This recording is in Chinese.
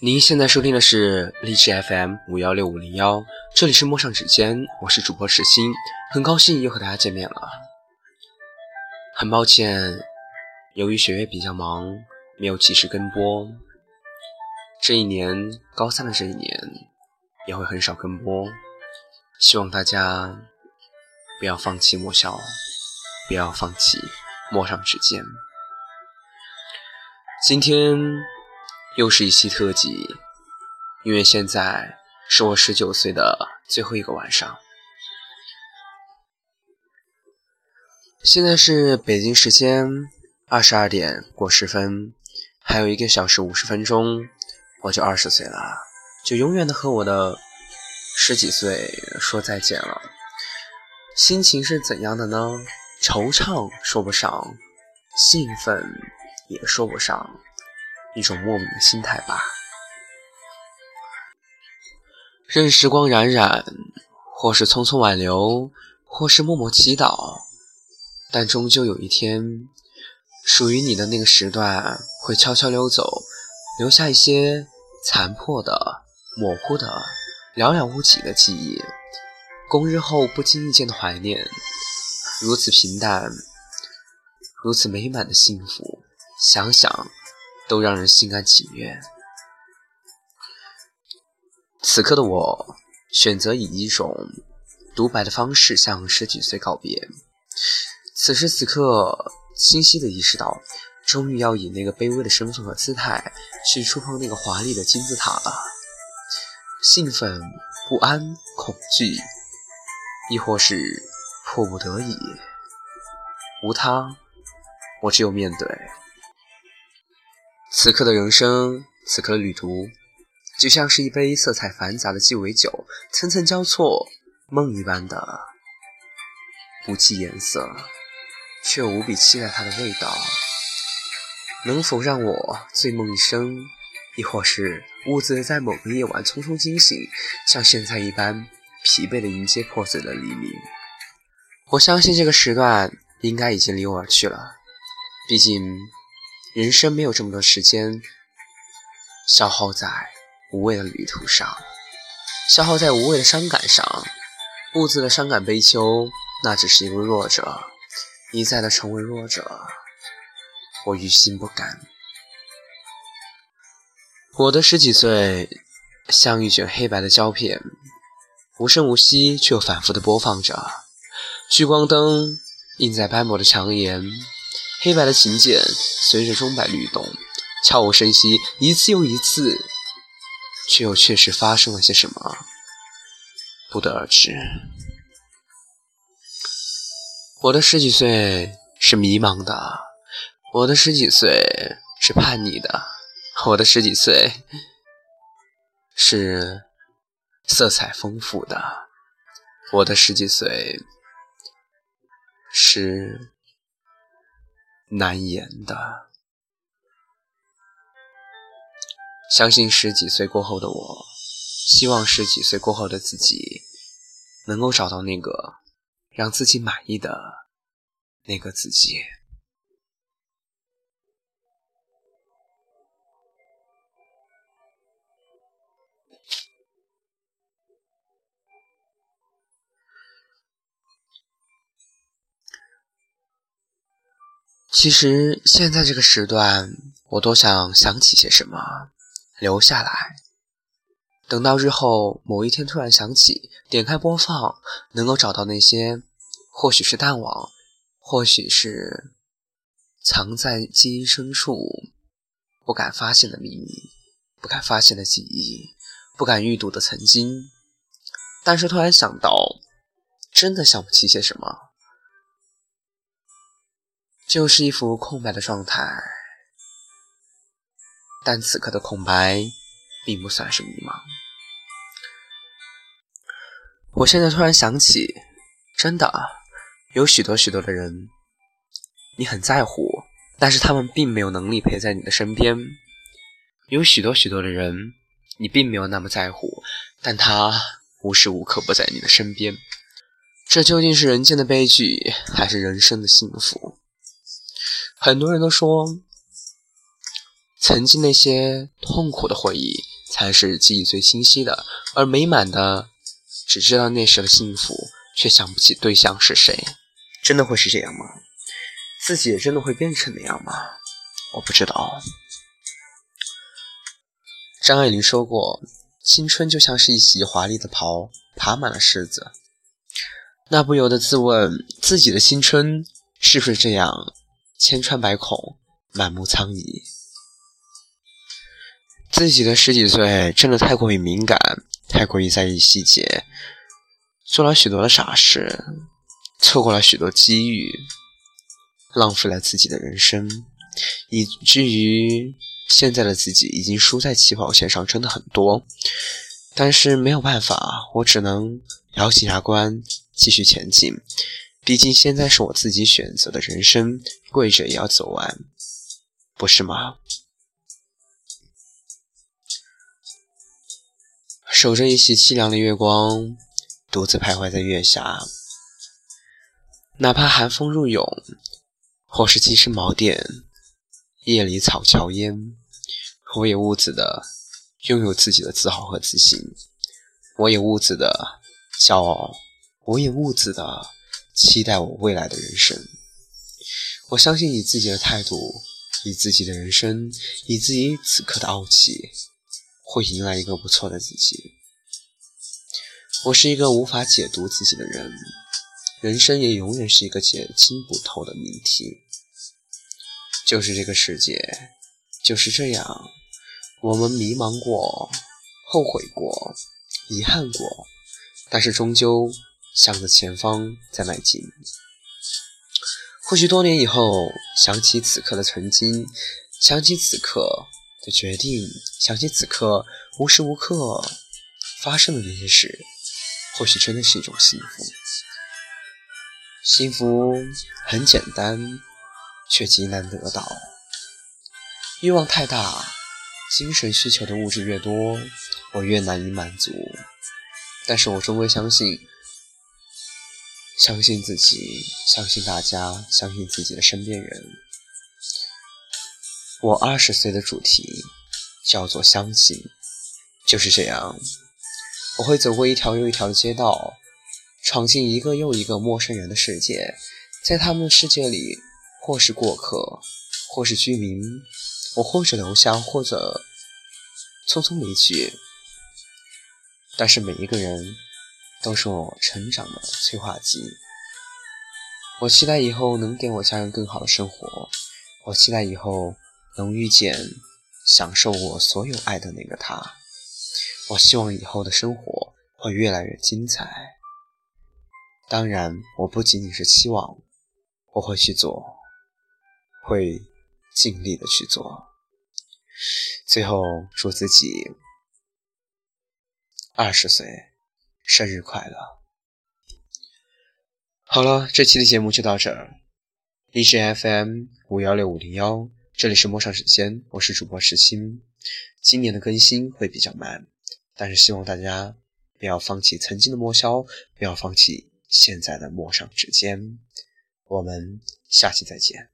您现在收听的是荔枝 FM 五幺六五零幺，这里是陌上指尖，我是主播石心，很高兴又和大家见面了。很抱歉，由于学业比较忙，没有及时跟播。这一年高三的这一年，也会很少跟播。希望大家不要放弃莫笑，不要放弃陌上指尖。今天。又是一期特辑，因为现在是我十九岁的最后一个晚上。现在是北京时间二十二点过十分，还有一个小时五十分钟，我就二十岁了，就永远的和我的十几岁说再见了。心情是怎样的呢？惆怅说不上，兴奋也说不上。一种莫名的心态吧。任时光冉冉，或是匆匆挽留，或是默默祈祷，但终究有一天，属于你的那个时段会悄悄溜走，留下一些残破的、模糊的、寥寥无几的记忆，供日后不经意间的怀念。如此平淡，如此美满的幸福，想想。都让人心甘情愿。此刻的我，选择以一种独白的方式向十几岁告别。此时此刻，清晰的意识到，终于要以那个卑微的身份和姿态，去触碰那个华丽的金字塔了。兴奋、不安、恐惧，亦或是迫不得已，无他，我只有面对。此刻的人生，此刻的旅途，就像是一杯色彩繁杂的鸡尾酒，层层交错，梦一般的不计颜色，却无比期待它的味道。能否让我醉梦一生，亦或是兀自在某个夜晚匆匆惊醒，像现在一般疲惫的迎接破碎的黎明？我相信这个时段应该已经离我而去了，毕竟。人生没有这么多时间消耗在无谓的旅途上，消耗在无谓的伤感上，兀自的伤感悲秋，那只是一个弱者，一再的成为弱者，我于心不甘。我的十几岁像一卷黑白的胶片，无声无息却又反复的播放着，聚光灯映在斑驳的墙沿。黑白的琴键随着钟摆律动，悄无声息，一次又一次，却又确实发生了些什么，不得而知。我的十几岁是迷茫的，我的十几岁是叛逆的，我的十几岁是色彩丰富的，我的十几岁是。难言的。相信十几岁过后的我，希望十几岁过后的自己，能够找到那个让自己满意的那个自己。其实现在这个时段，我多想想起些什么，留下来。等到日后某一天突然想起，点开播放，能够找到那些，或许是淡忘，或许是藏在记忆深处不敢发现的秘密，不敢发现的记忆，不敢预读的曾经。但是突然想到，真的想不起些什么。就是一幅空白的状态，但此刻的空白并不算是迷茫。我现在突然想起，真的有许多许多的人，你很在乎，但是他们并没有能力陪在你的身边；有许多许多的人，你并没有那么在乎，但他无时无刻不在你的身边。这究竟是人间的悲剧，还是人生的幸福？很多人都说，曾经那些痛苦的回忆才是记忆最清晰的，而美满的，只知道那时的幸福，却想不起对象是谁。真的会是这样吗？自己也真的会变成那样吗？我不知道。张爱玲说过：“青春就像是一袭华丽的袍，爬满了虱子。”那不由得自问，自己的青春是不是这样千疮百孔、满目疮痍？自己的十几岁真的太过于敏感，太过于在意细节，做了许多的傻事，错过了许多机遇，浪费了自己的人生，以至于现在的自己已经输在起跑线上，真的很多。但是没有办法，我只能咬紧牙关。继续前进，毕竟现在是我自己选择的人生，跪着也要走完，不是吗？守着一袭凄凉的月光，独自徘徊在月下，哪怕寒风入涌，或是鸡声茅店，夜里草桥烟，我也兀自的拥有自己的自豪和自信，我也兀自的骄傲。我也兀自的期待我未来的人生。我相信以自己的态度，以自己的人生，以自己此刻的傲气，会迎来一个不错的自己。我是一个无法解读自己的人，人生也永远是一个解清不透的谜题。就是这个世界，就是这样。我们迷茫过，后悔过，遗憾过，但是终究。向着前方在迈进。或许多年以后，想起此刻的曾经，想起此刻的决定，想起此刻无时无刻发生的那些事，或许真的是一种幸福。幸福很简单，却极难得到。欲望太大，精神需求的物质越多，我越难以满足。但是我终归相信。相信自己，相信大家，相信自己的身边人。我二十岁的主题叫做相信，就是这样。我会走过一条又一条的街道，闯进一个又一个陌生人的世界，在他们的世界里，或是过客，或是居民，我或者留下，或者匆匆离去。但是每一个人。都是我成长的催化剂。我期待以后能给我家人更好的生活。我期待以后能遇见、享受我所有爱的那个他。我希望以后的生活会越来越精彩。当然，我不仅仅是期望，我会去做，会尽力的去做。最后，祝自己二十岁。生日快乐！好了，这期的节目就到这儿。荔枝 FM 五幺六五零幺，这里是陌上时间，我是主播石青。今年的更新会比较慢，但是希望大家不要放弃曾经的莫萧，不要放弃现在的陌上指尖。我们下期再见。